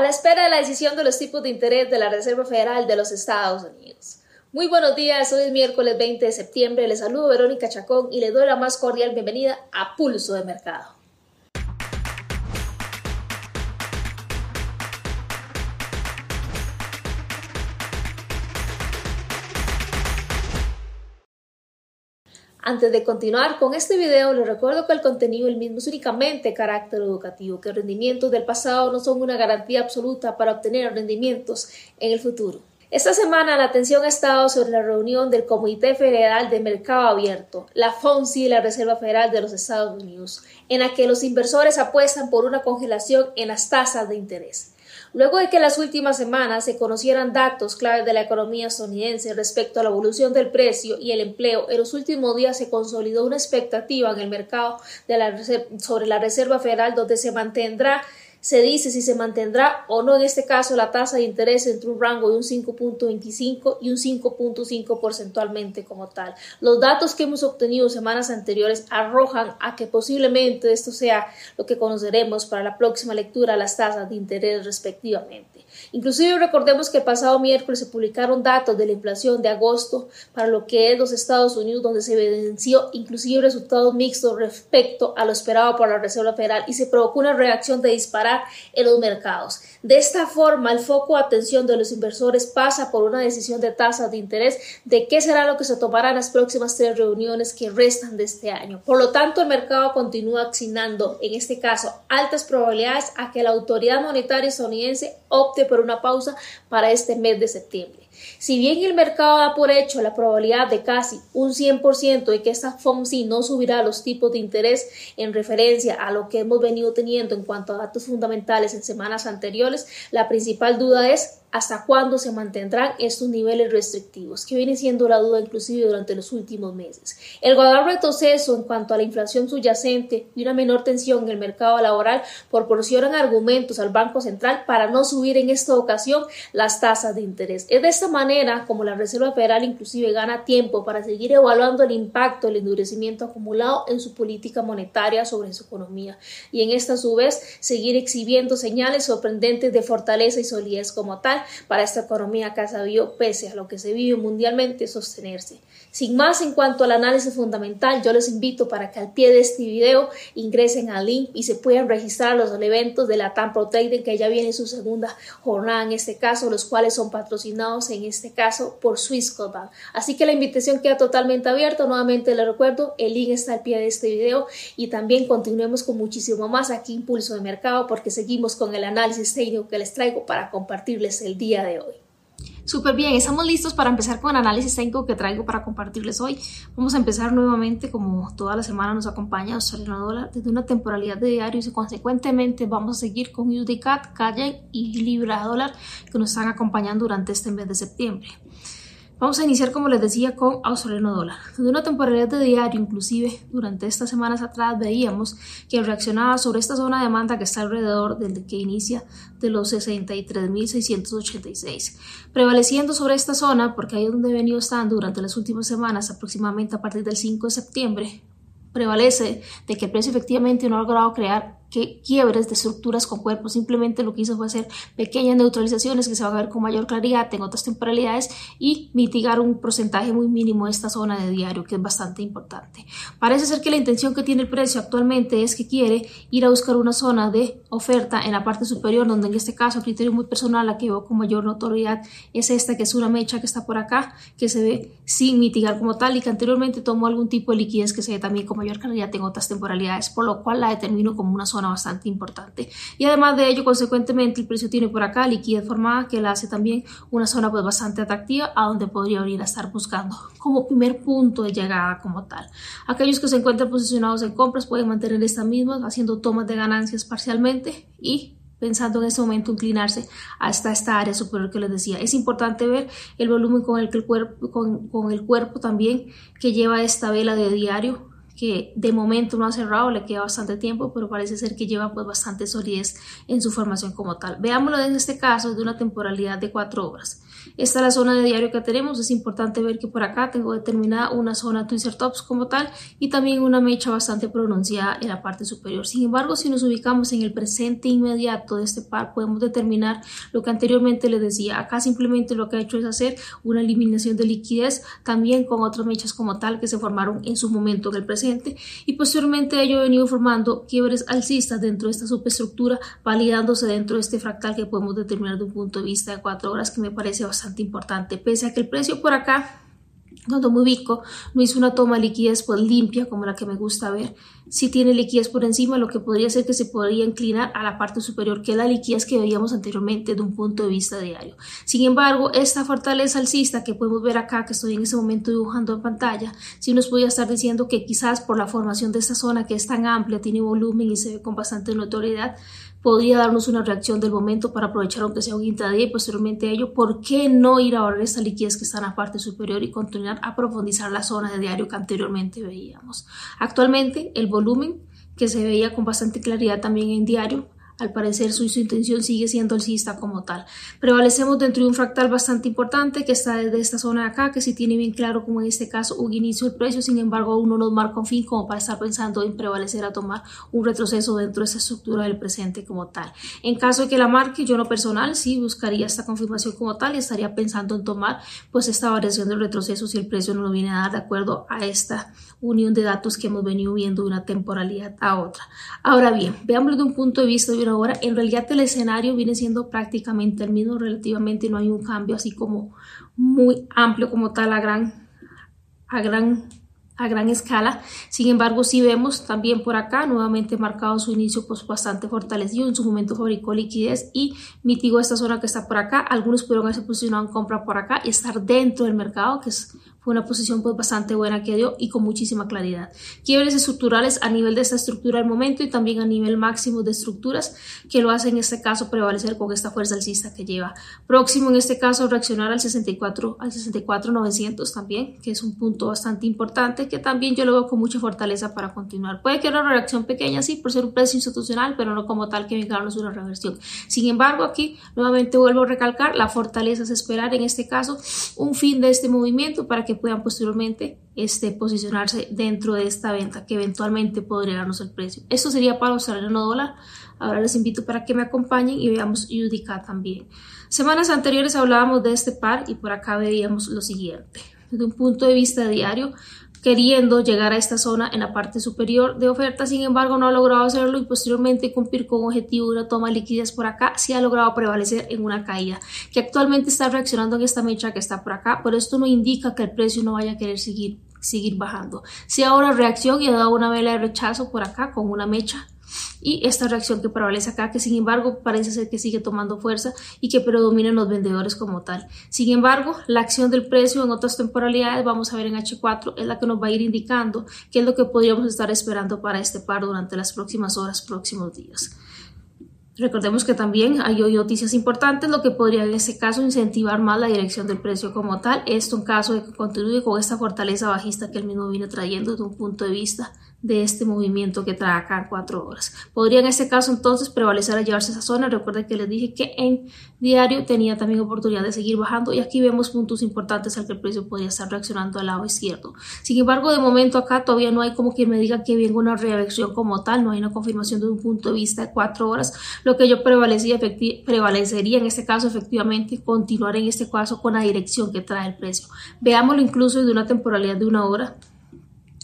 a la espera de la decisión de los tipos de interés de la Reserva Federal de los Estados Unidos. Muy buenos días, hoy es miércoles 20 de septiembre, les saludo Verónica Chacón y les doy la más cordial bienvenida a Pulso de Mercado. Antes de continuar con este video, les recuerdo que el contenido el mismo es únicamente carácter educativo, que rendimientos del pasado no son una garantía absoluta para obtener rendimientos en el futuro. Esta semana la atención ha estado sobre la reunión del Comité Federal de Mercado Abierto, la FONSI y la Reserva Federal de los Estados Unidos, en la que los inversores apuestan por una congelación en las tasas de interés. Luego de que en las últimas semanas se conocieran datos claves de la economía estadounidense respecto a la evolución del precio y el empleo, en los últimos días se consolidó una expectativa en el mercado sobre la Reserva Federal donde se mantendrá se dice si se mantendrá o no en este caso la tasa de interés entre un rango de un 5.25 y un 5.5 porcentualmente como tal. Los datos que hemos obtenido semanas anteriores arrojan a que posiblemente esto sea lo que conoceremos para la próxima lectura las tasas de interés respectivamente. Inclusive recordemos que el pasado miércoles se publicaron datos de la inflación de agosto para lo que es los Estados Unidos, donde se evidenció inclusive resultados mixtos respecto a lo esperado por la Reserva Federal y se provocó una reacción de disparar en los mercados. De esta forma, el foco de atención de los inversores pasa por una decisión de tasas de interés de qué será lo que se tomará en las próximas tres reuniones que restan de este año. Por lo tanto, el mercado continúa asignando, en este caso, altas probabilidades a que la autoridad monetaria estadounidense opte por una pausa para este mes de septiembre. Si bien el mercado da por hecho la probabilidad de casi un 100% de que esta FOMC no subirá los tipos de interés en referencia a lo que hemos venido teniendo en cuanto a datos fundamentales en semanas anteriores, la principal duda es hasta cuándo se mantendrán estos niveles restrictivos, que viene siendo la duda inclusive durante los últimos meses. El gradual retroceso en cuanto a la inflación subyacente y una menor tensión en el mercado laboral proporcionan argumentos al Banco Central para no subir en esta ocasión las tasas de interés. Es de esta manera como la Reserva Federal inclusive gana tiempo para seguir evaluando el impacto del endurecimiento acumulado en su política monetaria sobre su economía y en esta a su vez seguir exhibiendo señales sorprendentes de fortaleza y solidez como tal para esta economía que ha sabido, pese a lo que se vive mundialmente, sostenerse. Sin más en cuanto al análisis fundamental, yo les invito para que al pie de este video ingresen al link y se puedan registrar los eventos de la TAM Pro Trading que ya viene su segunda jornada en este caso, los cuales son patrocinados en este caso por Swissquote Así que la invitación queda totalmente abierta. Nuevamente les recuerdo, el link está al pie de este video y también continuemos con muchísimo más aquí Impulso de Mercado porque seguimos con el análisis técnico que les traigo para compartirles el día de hoy. Súper bien, estamos listos para empezar con el análisis técnico que traigo para compartirles hoy. Vamos a empezar nuevamente, como toda la semana nos acompaña Australiano Dólar, desde una temporalidad de diarios y consecuentemente vamos a seguir con UDCAT, Calle y Libra Dólar que nos están acompañando durante este mes de septiembre. Vamos a iniciar, como les decía, con australiano dólar. Desde una temporalidad de diario, inclusive durante estas semanas atrás, veíamos que reaccionaba sobre esta zona de demanda que está alrededor del que inicia de los 63.686. Prevaleciendo sobre esta zona, porque ahí es donde he venido estando durante las últimas semanas, aproximadamente a partir del 5 de septiembre, prevalece de que el precio efectivamente no ha logrado crear que quiebres de estructuras con cuerpos, simplemente lo que hizo fue hacer pequeñas neutralizaciones que se van a ver con mayor claridad en otras temporalidades y mitigar un porcentaje muy mínimo de esta zona de diario, que es bastante importante. Parece ser que la intención que tiene el precio actualmente es que quiere ir a buscar una zona de oferta en la parte superior, donde en este caso, criterio muy personal, la que veo con mayor notoriedad es esta, que es una mecha que está por acá, que se ve sin mitigar como tal y que anteriormente tomó algún tipo de liquidez que se ve también con mayor claridad en otras temporalidades, por lo cual la determino como una zona bastante importante. Y además de ello, consecuentemente, el precio tiene por acá liquidez formada que la hace también una zona pues bastante atractiva a donde podría venir a estar buscando como primer punto de llegada como tal. Aquellos que se encuentran posicionados en compras pueden mantener esta misma haciendo tomas de ganancias parcialmente y pensando en ese momento inclinarse hasta esta área superior que les decía. Es importante ver el volumen con el, que el cuerpo, con, con el cuerpo también que lleva esta vela de diario que de momento no ha cerrado, le queda bastante tiempo, pero parece ser que lleva pues bastante solidez en su formación como tal. Veámoslo en este caso de una temporalidad de cuatro horas. Esta es la zona de diario que tenemos, es importante ver que por acá tengo determinada una zona Tops como tal y también una mecha bastante pronunciada en la parte superior. Sin embargo, si nos ubicamos en el presente inmediato de este par, podemos determinar lo que anteriormente les decía. Acá simplemente lo que ha hecho es hacer una eliminación de liquidez también con otras mechas como tal que se formaron en su momento en el presente y posteriormente ello he venido formando quiebres alcistas dentro de esta superestructura validándose dentro de este fractal que podemos determinar de un punto de vista de cuatro horas que me parece bastante importante pese a que el precio por acá donde me ubico, no hizo una toma de liquidez pues limpia como la que me gusta ver. Si tiene liquidez por encima, lo que podría ser que se podría inclinar a la parte superior, que la liquidez que veíamos anteriormente de un punto de vista diario. Sin embargo, esta fortaleza alcista que podemos ver acá, que estoy en ese momento dibujando en pantalla, sí nos podría estar diciendo que quizás por la formación de esta zona que es tan amplia, tiene volumen y se ve con bastante notoriedad, podría darnos una reacción del momento para aprovechar aunque sea un intraday y posteriormente a ello, ¿por qué no ir a ahorrar esta liquidez que está en la parte superior y continuar a profundizar la zona de diario que anteriormente veíamos? Actualmente el volumen que se veía con bastante claridad también en diario al parecer su, intención sigue siendo alcista como tal. Prevalecemos dentro de un fractal bastante importante que está desde esta zona de acá, que si tiene bien claro como en este caso un inicio del precio, sin embargo uno nos marca un fin como para estar pensando en prevalecer a tomar un retroceso dentro de esta estructura del presente como tal. En caso de que la marque, yo no personal sí buscaría esta confirmación como tal y estaría pensando en tomar pues esta variación del retroceso si el precio no lo viene a dar de acuerdo a esta unión de datos que hemos venido viendo de una temporalidad a otra. Ahora bien, veámoslo de un punto de vista de una hora. En realidad el escenario viene siendo prácticamente el mismo, relativamente no hay un cambio así como muy amplio como tal a gran, a gran a gran escala. Sin embargo, si vemos también por acá, nuevamente marcado su inicio pues bastante fortalecido, en su momento fabricó liquidez y mitigó esta zona que está por acá. Algunos pudieron haberse posicionado en compra por acá y estar dentro del mercado, que es fue una posición pues bastante buena que dio y con muchísima claridad. Quiebres estructurales a nivel de esta estructura al momento y también a nivel máximo de estructuras que lo hace en este caso prevalecer con esta fuerza alcista que lleva. Próximo en este caso reaccionar al 64 al 64 900 también, que es un punto bastante importante que también yo lo veo con mucha fortaleza para continuar. Puede que una reacción pequeña sí por ser un precio institucional, pero no como tal que vengarnos una reversión. Sin embargo, aquí nuevamente vuelvo a recalcar, la fortaleza es esperar en este caso un fin de este movimiento para que puedan posteriormente este, posicionarse dentro de esta venta que eventualmente podría darnos el precio. Esto sería para no dólar. Ahora les invito para que me acompañen y veamos UDK también. Semanas anteriores hablábamos de este par y por acá veíamos lo siguiente. Desde un punto de vista diario, queriendo llegar a esta zona en la parte superior de oferta, sin embargo no ha logrado hacerlo y posteriormente cumplir con objetivo de una toma de liquidez por acá, sí ha logrado prevalecer en una caída, que actualmente está reaccionando en esta mecha que está por acá, pero esto no indica que el precio no vaya a querer seguir, seguir bajando. Si ahora reacción y ha dado una vela de rechazo por acá con una mecha y esta reacción que prevalece acá, que sin embargo parece ser que sigue tomando fuerza y que predominan los vendedores como tal. Sin embargo, la acción del precio en otras temporalidades, vamos a ver en H4, es la que nos va a ir indicando qué es lo que podríamos estar esperando para este par durante las próximas horas, próximos días. Recordemos que también hay hoy noticias importantes, lo que podría en este caso incentivar más la dirección del precio como tal. Esto en caso de que continúe con esta fortaleza bajista que el mismo viene trayendo desde un punto de vista de este movimiento que trae acá cuatro horas. Podría en este caso entonces prevalecer a llevarse esa zona. Recuerden que les dije que en diario tenía también oportunidad de seguir bajando y aquí vemos puntos importantes al que el precio podría estar reaccionando al lado izquierdo. Sin embargo, de momento acá todavía no hay como quien me diga que venga una reacción como tal, no hay una confirmación de un punto de vista de cuatro horas. Lo que yo prevalecía, prevalecería en este caso efectivamente continuar en este caso con la dirección que trae el precio. Veámoslo incluso de una temporalidad de una hora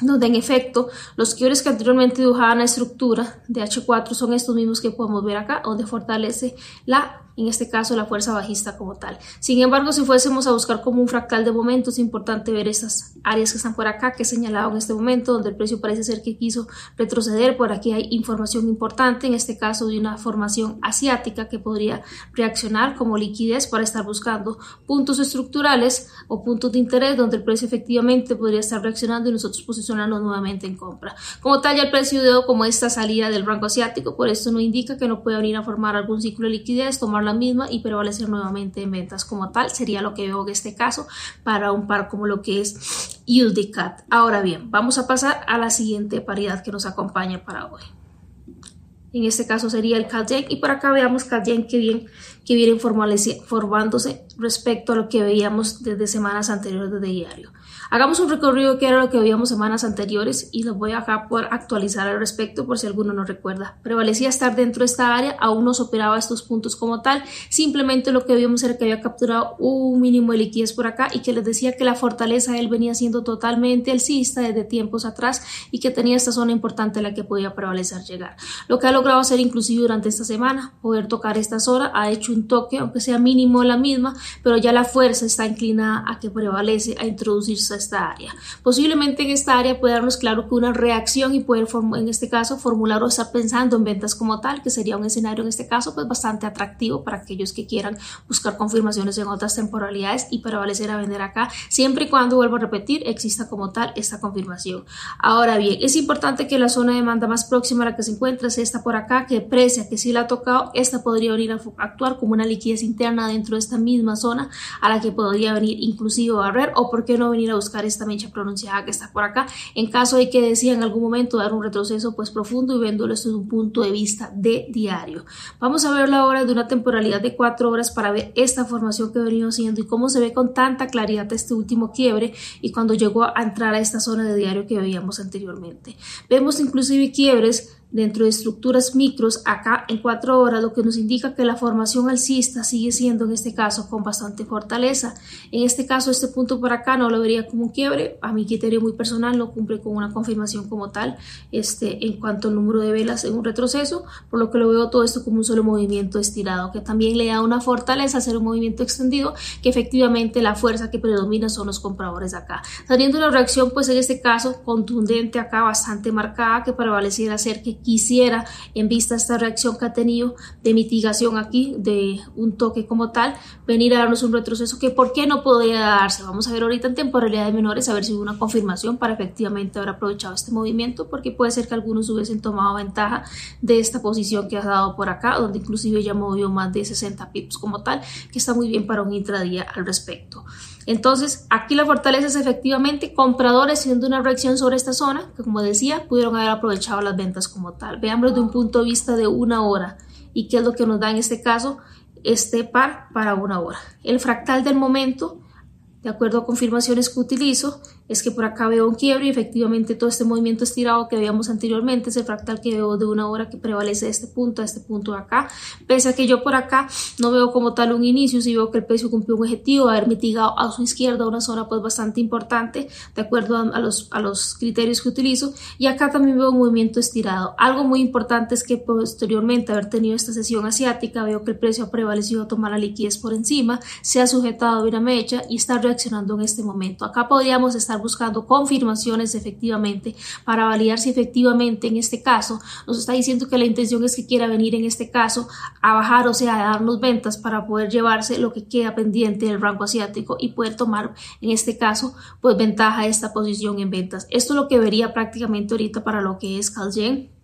donde en efecto los quiebres que anteriormente dibujaban la estructura de H4 son estos mismos que podemos ver acá, donde fortalece la en este caso la fuerza bajista como tal. Sin embargo, si fuésemos a buscar como un fractal de momento, es importante ver estas áreas que están por acá, que he señalado en este momento, donde el precio parece ser que quiso retroceder. Por aquí hay información importante, en este caso de una formación asiática que podría reaccionar como liquidez para estar buscando puntos estructurales o puntos de interés donde el precio efectivamente podría estar reaccionando y nosotros posicionarnos nuevamente en compra. Como tal, ya el precio dio como esta salida del rango asiático, por esto no indica que no pueda venir a formar algún ciclo de liquidez, tomar la misma y prevalecer nuevamente en ventas como tal. Sería lo que veo en este caso para un par como lo que es USD-CAD. Ahora bien, vamos a pasar a la siguiente paridad que nos acompaña para hoy. En este caso sería el CAD y por acá veamos CAD que bien que viene formándose respecto a lo que veíamos desde semanas anteriores de diario. Hagamos un recorrido que era lo que veíamos semanas anteriores y lo voy acá por actualizar al respecto por si alguno no recuerda. Prevalecía estar dentro de esta área, aún no operaba estos puntos como tal, simplemente lo que vimos era que había capturado un mínimo de liquidez por acá y que les decía que la fortaleza de él venía siendo totalmente alcista desde tiempos atrás y que tenía esta zona importante en la que podía prevalecer llegar. Lo que ha logrado hacer inclusive durante esta semana, poder tocar esta zona, ha hecho un toque, aunque sea mínimo la misma, pero ya la fuerza está inclinada a que prevalece a introducirse esta área. Posiblemente en esta área puede darnos claro que una reacción y poder en este caso formular o estar pensando en ventas como tal, que sería un escenario en este caso pues bastante atractivo para aquellos que quieran buscar confirmaciones en otras temporalidades y prevalecer a vender acá, siempre y cuando, vuelvo a repetir, exista como tal esta confirmación. Ahora bien, es importante que la zona de demanda más próxima a la que se encuentra sea esta por acá, que precia que si la ha tocado, esta podría venir a actuar como una liquidez interna dentro de esta misma zona a la que podría venir inclusive a barrer o por qué no venir a buscar buscar esta mecha pronunciada que está por acá. En caso de que decida en algún momento dar un retroceso pues profundo y viéndolo desde un punto de vista de diario. Vamos a verlo ahora de una temporalidad de cuatro horas para ver esta formación que ha venido siendo y cómo se ve con tanta claridad este último quiebre y cuando llegó a entrar a esta zona de diario que veíamos anteriormente. Vemos inclusive quiebres dentro de estructuras micros acá en cuatro horas, lo que nos indica que la formación alcista sigue siendo en este caso con bastante fortaleza. En este caso, este punto por acá no lo vería como un quiebre, a mi criterio muy personal no cumple con una confirmación como tal este, en cuanto al número de velas en un retroceso, por lo que lo veo todo esto como un solo movimiento estirado, que también le da una fortaleza hacer un movimiento extendido, que efectivamente la fuerza que predomina son los compradores acá. Saliendo una reacción, pues en este caso contundente acá, bastante marcada, que prevaleciera ser que quisiera, en vista de esta reacción que ha tenido de mitigación aquí, de un toque como tal, venir a darnos un retroceso que por qué no podría darse. Vamos a ver ahorita en temporalidades menores a ver si hubo una confirmación para efectivamente haber aprovechado este movimiento, porque puede ser que algunos hubiesen tomado ventaja de esta posición que ha dado por acá, donde inclusive ya movió más de 60 pips como tal, que está muy bien para un intradía al respecto. Entonces, aquí la fortaleza es efectivamente compradores haciendo una reacción sobre esta zona, que como decía, pudieron haber aprovechado las ventas como tal. Veamos de un punto de vista de una hora y qué es lo que nos da en este caso este par para una hora. El fractal del momento, de acuerdo a confirmaciones que utilizo, es que por acá veo un quiebre y efectivamente todo este movimiento estirado que veíamos anteriormente es el fractal que veo de una hora que prevalece de este punto a este punto de acá. Pese a que yo por acá no veo como tal un inicio, si veo que el precio cumplió un objetivo, haber mitigado a su izquierda una zona pues bastante importante de acuerdo a, los, a los criterios que utilizo. Y acá también veo un movimiento estirado. Algo muy importante es que posteriormente haber tenido esta sesión asiática, veo que el precio ha prevalecido a tomar la liquidez por encima, se ha sujetado a una mecha y está reaccionando en este momento. Acá podríamos estar buscando confirmaciones efectivamente para validar si efectivamente en este caso nos está diciendo que la intención es que quiera venir en este caso a bajar, o sea, a darnos ventas para poder llevarse lo que queda pendiente del rango asiático y poder tomar en este caso pues ventaja de esta posición en ventas. Esto es lo que vería prácticamente ahorita para lo que es Calgen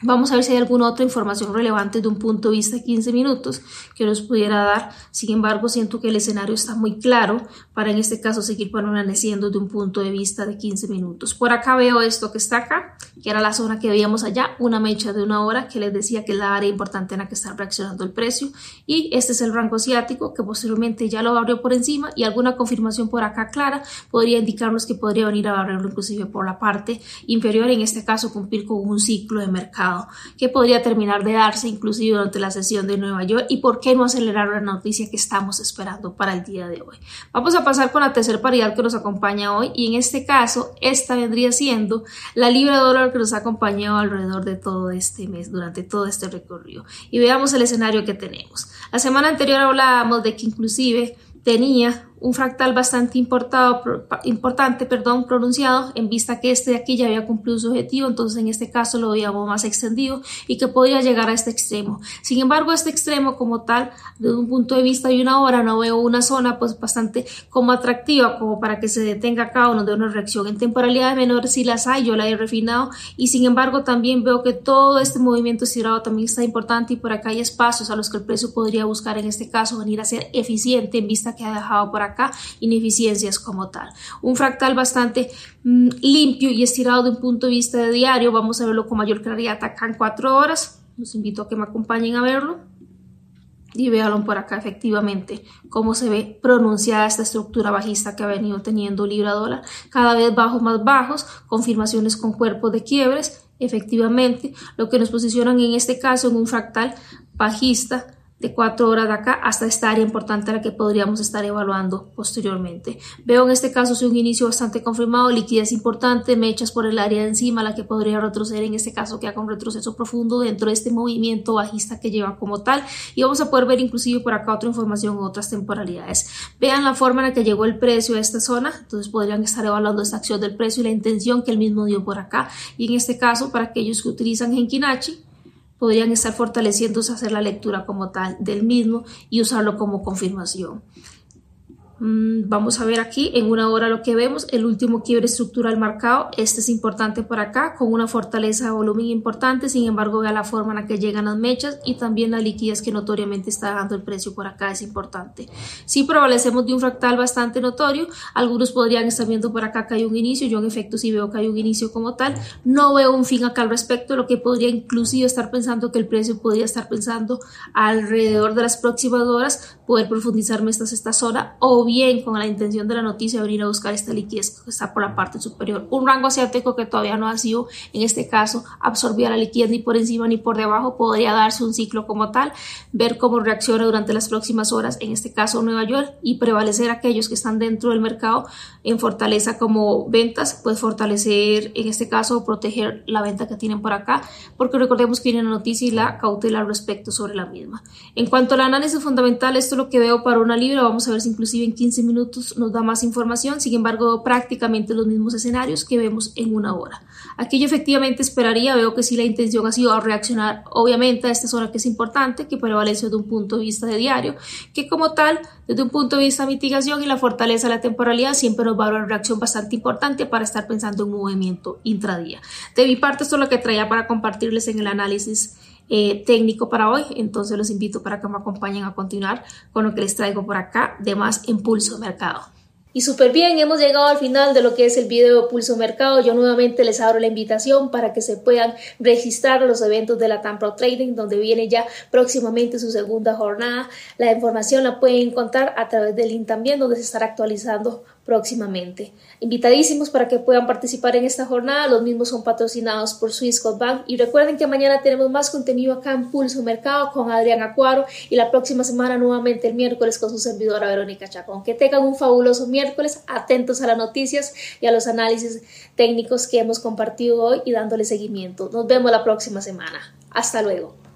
Vamos a ver si hay alguna otra información relevante de un punto de vista de 15 minutos que nos pudiera dar. Sin embargo, siento que el escenario está muy claro para en este caso seguir permaneciendo de un punto de vista de 15 minutos. Por acá veo esto que está acá, que era la zona que veíamos allá, una mecha de una hora que les decía que es la área importante en la que está reaccionando el precio. Y este es el rango asiático que posteriormente ya lo abrió por encima y alguna confirmación por acá clara podría indicarnos que podría venir a barrerlo inclusive por la parte inferior, en este caso cumplir con un ciclo de mercado que podría terminar de darse inclusive durante la sesión de Nueva York y por qué no acelerar la noticia que estamos esperando para el día de hoy. Vamos a pasar con la tercera paridad que nos acompaña hoy y en este caso esta vendría siendo la libra dólar que nos ha acompañado alrededor de todo este mes, durante todo este recorrido. Y veamos el escenario que tenemos. La semana anterior hablábamos de que inclusive tenía un fractal bastante importado, importante perdón, pronunciado en vista que este de aquí ya había cumplido su objetivo, entonces en este caso lo veíamos más extendido y que podía llegar a este extremo. Sin embargo, este extremo como tal, desde un punto de vista de una hora, no veo una zona pues bastante como atractiva como para que se detenga acá o no de una reacción. En temporalidades menores si las hay, yo la he refinado y sin embargo también veo que todo este movimiento estirado también está importante y por acá hay espacios a los que el precio podría buscar en este caso venir a ser eficiente en vista que ha dejado por acá acá ineficiencias como tal. Un fractal bastante mm, limpio y estirado de un punto de vista de diario, vamos a verlo con mayor claridad acá en cuatro horas. Los invito a que me acompañen a verlo y véanlo por acá efectivamente cómo se ve pronunciada esta estructura bajista que ha venido teniendo Libra dólar cada vez bajos más bajos confirmaciones con cuerpos de quiebres efectivamente lo que nos posicionan en este caso en un fractal bajista de cuatro horas de acá hasta esta área importante a la que podríamos estar evaluando posteriormente. Veo en este caso un inicio bastante confirmado, liquidez importante, mechas por el área de encima, la que podría retroceder en este caso queda con retroceso profundo dentro de este movimiento bajista que lleva como tal y vamos a poder ver inclusive por acá otra información en otras temporalidades. Vean la forma en la que llegó el precio a esta zona, entonces podrían estar evaluando esta acción del precio y la intención que el mismo dio por acá y en este caso para aquellos que utilizan Genkinachi podrían estar fortaleciéndose hacer la lectura como tal del mismo y usarlo como confirmación. Mm, vamos a ver aquí en una hora lo que vemos, el último quiebre estructural marcado, este es importante por acá, con una fortaleza de volumen importante, sin embargo vea la forma en la que llegan las mechas y también la liquidez que notoriamente está dando el precio por acá es importante. Si prevalecemos de un fractal bastante notorio, algunos podrían estar viendo por acá que hay un inicio, yo en efecto sí veo que hay un inicio como tal, no veo un fin acá al respecto, lo que podría inclusive estar pensando que el precio podría estar pensando alrededor de las próximas horas poder profundizarme esta, esta zona o bien con la intención de la noticia venir a buscar esta liquidez que está por la parte superior. Un rango asiático que todavía no ha sido, en este caso, absorbida la liquidez ni por encima ni por debajo, podría darse un ciclo como tal, ver cómo reacciona durante las próximas horas, en este caso Nueva York, y prevalecer aquellos que están dentro del mercado en fortaleza como ventas, pues fortalecer, en este caso, proteger la venta que tienen por acá, porque recordemos que viene la noticia y la cautela al respecto sobre la misma. En cuanto al análisis fundamental, esto lo que veo para una libra, vamos a ver si inclusive en 15 minutos nos da más información, sin embargo prácticamente los mismos escenarios que vemos en una hora. Aquí yo efectivamente esperaría, veo que si la intención ha sido reaccionar obviamente a esta zona que es importante, que prevalece desde un punto de vista de diario, que como tal, desde un punto de vista de mitigación y la fortaleza de la temporalidad, siempre nos va a dar una reacción bastante importante para estar pensando en un movimiento intradía. De mi parte, esto es lo que traía para compartirles en el análisis eh, técnico para hoy. Entonces los invito para que me acompañen a continuar con lo que les traigo por acá de más impulso de mercado. Y súper bien, hemos llegado al final de lo que es el video Pulso Mercado. Yo nuevamente les abro la invitación para que se puedan registrar los eventos de la Tampa Trading, donde viene ya próximamente su segunda jornada. La información la pueden encontrar a través del link también, donde se estará actualizando próximamente. Invitadísimos para que puedan participar en esta jornada. Los mismos son patrocinados por Swissquote Bank. Y recuerden que mañana tenemos más contenido acá en Pulso Mercado con Adrián Acuaro y la próxima semana nuevamente el miércoles con su servidora Verónica Chacón. Que tengan un fabuloso miércoles, atentos a las noticias y a los análisis técnicos que hemos compartido hoy y dándole seguimiento. Nos vemos la próxima semana. Hasta luego.